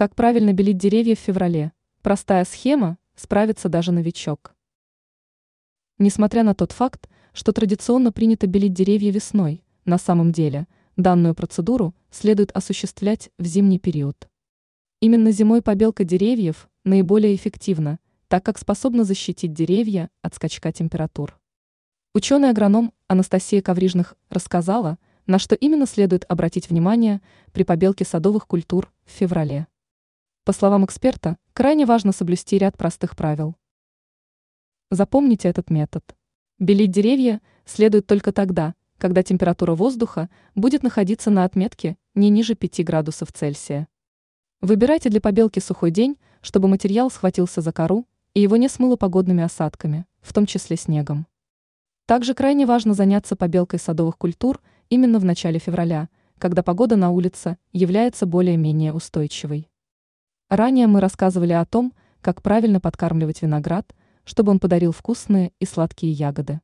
Как правильно белить деревья в феврале? Простая схема, справится даже новичок. Несмотря на тот факт, что традиционно принято белить деревья весной, на самом деле данную процедуру следует осуществлять в зимний период. Именно зимой побелка деревьев наиболее эффективна, так как способна защитить деревья от скачка температур. Ученый-агроном Анастасия Коврижных рассказала, на что именно следует обратить внимание при побелке садовых культур в феврале. По словам эксперта, крайне важно соблюсти ряд простых правил. Запомните этот метод. Белить деревья следует только тогда, когда температура воздуха будет находиться на отметке не ниже 5 градусов Цельсия. Выбирайте для побелки сухой день, чтобы материал схватился за кору и его не смыло погодными осадками, в том числе снегом. Также крайне важно заняться побелкой садовых культур именно в начале февраля, когда погода на улице является более-менее устойчивой. Ранее мы рассказывали о том, как правильно подкармливать виноград, чтобы он подарил вкусные и сладкие ягоды.